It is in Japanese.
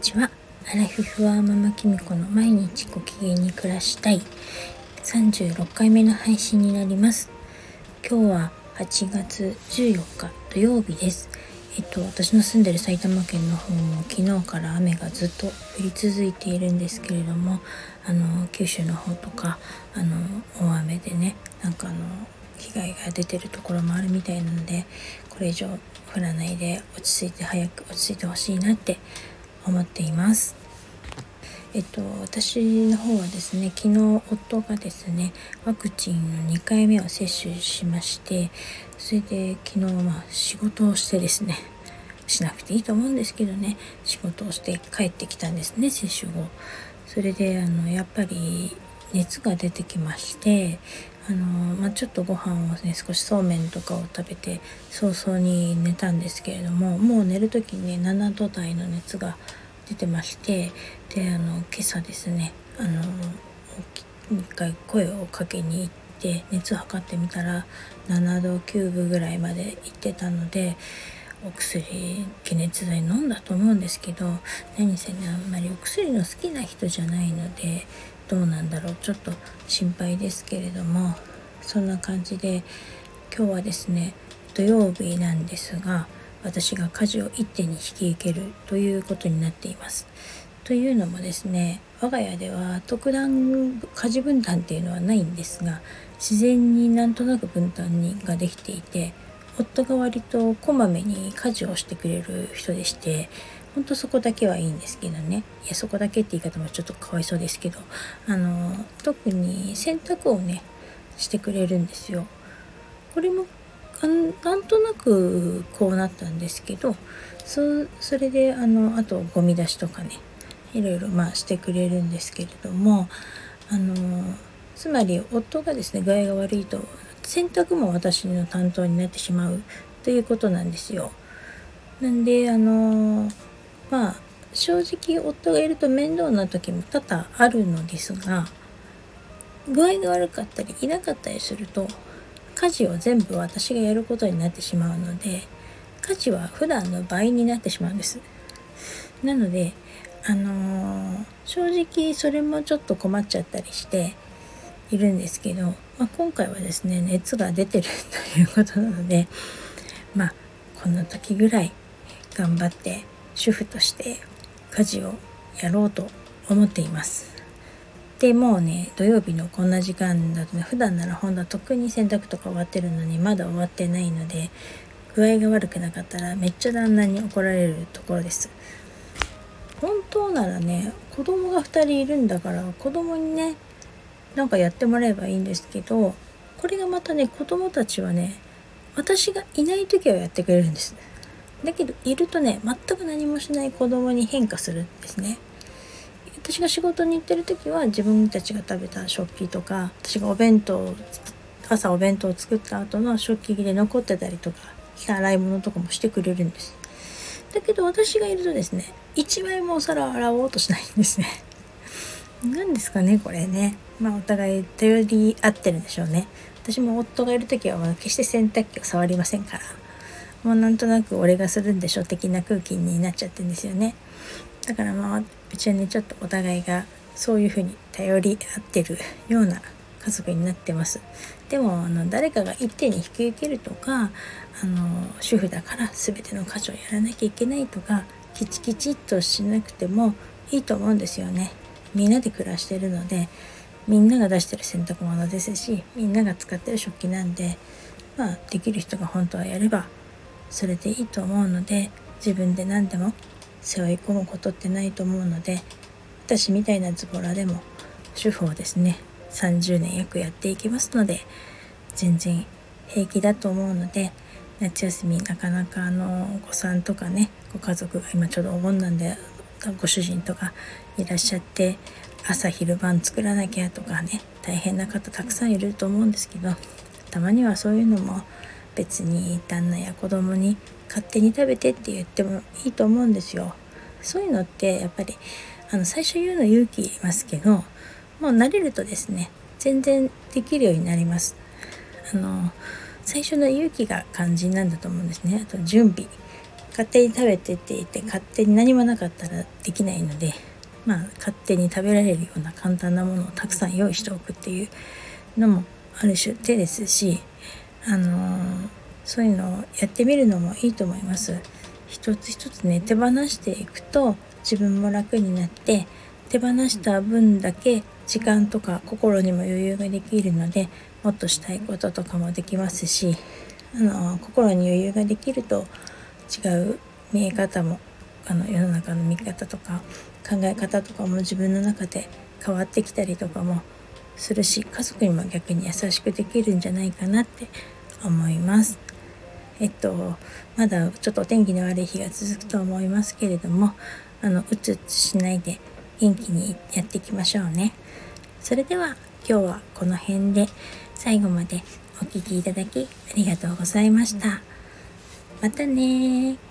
ちは。アラフィフはママキミコの毎日ご機嫌に暮らしたい。36回目の配信になります。今日は8月14日土曜日です。えっと私の住んでる埼玉県の方も昨日から雨がずっと降り続いているんですけれどもあの九州の方とかあの大雨でねなんかあの被害が出てるところもあるみたいなのでこれ以上降らないで落ち着いて早く落ち着いてほしいなって思っています。えっと、私の方はですね昨日夫がですねワクチンの2回目を接種しましてそれで昨日まあ仕事をしてですねしなくていいと思うんですけどね仕事をして帰ってきたんですね接種後それであのやっぱり熱が出てきましてあのまあ、ちょっとご飯をね少しそうめんとかを食べて早々に寝たんですけれどももう寝る時にね7度台の熱が出てましてであの今朝ですねあの一回声をかけに行って熱を測ってみたら7度9分ぐらいまで行ってたのでお薬解熱剤飲んだと思うんですけど何せねあんまりお薬の好きな人じゃないのでどうなんだろうちょっと心配ですけれどもそんな感じで今日はですね土曜日なんですが私が家事を一手に引き受けるということになっています。というのもですね我が家では特段家事分担っていうのはないんですが自然になんとなく分担にができていて夫が割とこまめに家事をしてくれる人でしてほんとそこだけはいいんですけどねいやそこだけって言い方もちょっとかわいそうですけどあの特に洗濯をねしてくれるんですよ。これもなんとなくこうなったんですけどそそれであのあとゴミ出しとかねいろいろまあしてくれるんですけれどもあのつまり夫がですね具合が悪いと洗濯も私の担当になってしまうということなんですよ。なんであのまあ正直夫がいると面倒な時も多々あるのですが具合が悪かったりいなかったりすると家事を全部私がやることになってしまうので家事は普段の倍になってしまうんです。なのであのー、正直それもちょっと困っちゃったりしているんですけど、まあ、今回はですね熱が出てるということなのでまあこの時ぐらい頑張って主婦として家事をやろうと思っています。でもうね土曜日のこんな時間だとね普段ならほんと特に洗濯とか終わってるのにまだ終わってないので具合が悪くなかったらめっちゃ旦那に怒られるところです。本当ならね子供が2人いるんだから子供にねなんかやってもらえばいいんですけどこれがまたね子供たちはね私がいない時はやってくれるんです。だけどいるとね全く何もしない子供に変化するんですね。私が仕事に行ってる時は自分たちが食べた食器とか私がお弁当朝お弁当を作った後の食器で残ってたりとか洗い物とかもしてくれるんです。だけど私がいるとですね一枚もお皿を洗おうとしないんですね。何ですかねこれね。まあお互い頼り合ってるんでしょうね。私も夫がいる時は決して洗濯機を触りませんから。もうなんとなく俺がするんでしょ的な空気になっちゃってるんですよね。だからまあうちはねちょっとお互いがそういうふうに頼り合ってるような家族になってます。でもあの誰かが一手に引き受けるとかあの主婦だから全ての家事をやらなきゃいけないとかきちきちっとしなくてもいいと思うんですよね。みんなで暮らしてるのでみんなが出してる洗濯物ですしみんなが使ってる食器なんでまあできる人が本当はやればそれでいいと思うので自分で何でも背負い込むことってないと思うので私みたいなズボラでも主婦をですね30年約やっていきますので全然平気だと思うので夏休みなかなかあのお子さんとかねご家族が今ちょうどお盆なんでご主人とかいらっしゃって朝昼晩作らなきゃとかね大変な方たくさんいると思うんですけどたまにはそういうのも別に旦那や子供に勝手に食べてって言ってもいいと思うんですよ。そういうのってやっぱりあの最初言うの勇気いりますけどもう慣れるとですね全然できるようになります。あの最初の勇気が肝心なんだと思うんですね。あと準備勝手に食べてって言って勝手に何もなかったらできないのでまあ勝手に食べられるような簡単なものをたくさん用意しておくっていうのもある種手ですしあのー、そういうのをやってみるのもいいと思います。一つ一つね手放していくと自分も楽になって手放した分だけ時間とか心にも余裕ができるのでもっとしたいこととかもできますしあの心に余裕ができると違う見え方もあの世の中の見方とか考え方とかも自分の中で変わってきたりとかもするし家族にも逆に優しくできるんじゃないかなって思います。えっとまだちょっとお天気の悪い日が続くと思いますけれどもあのうつうつしないで元気にやっていきましょうね。それでは今日はこの辺で最後までお聴きいただきありがとうございました。またね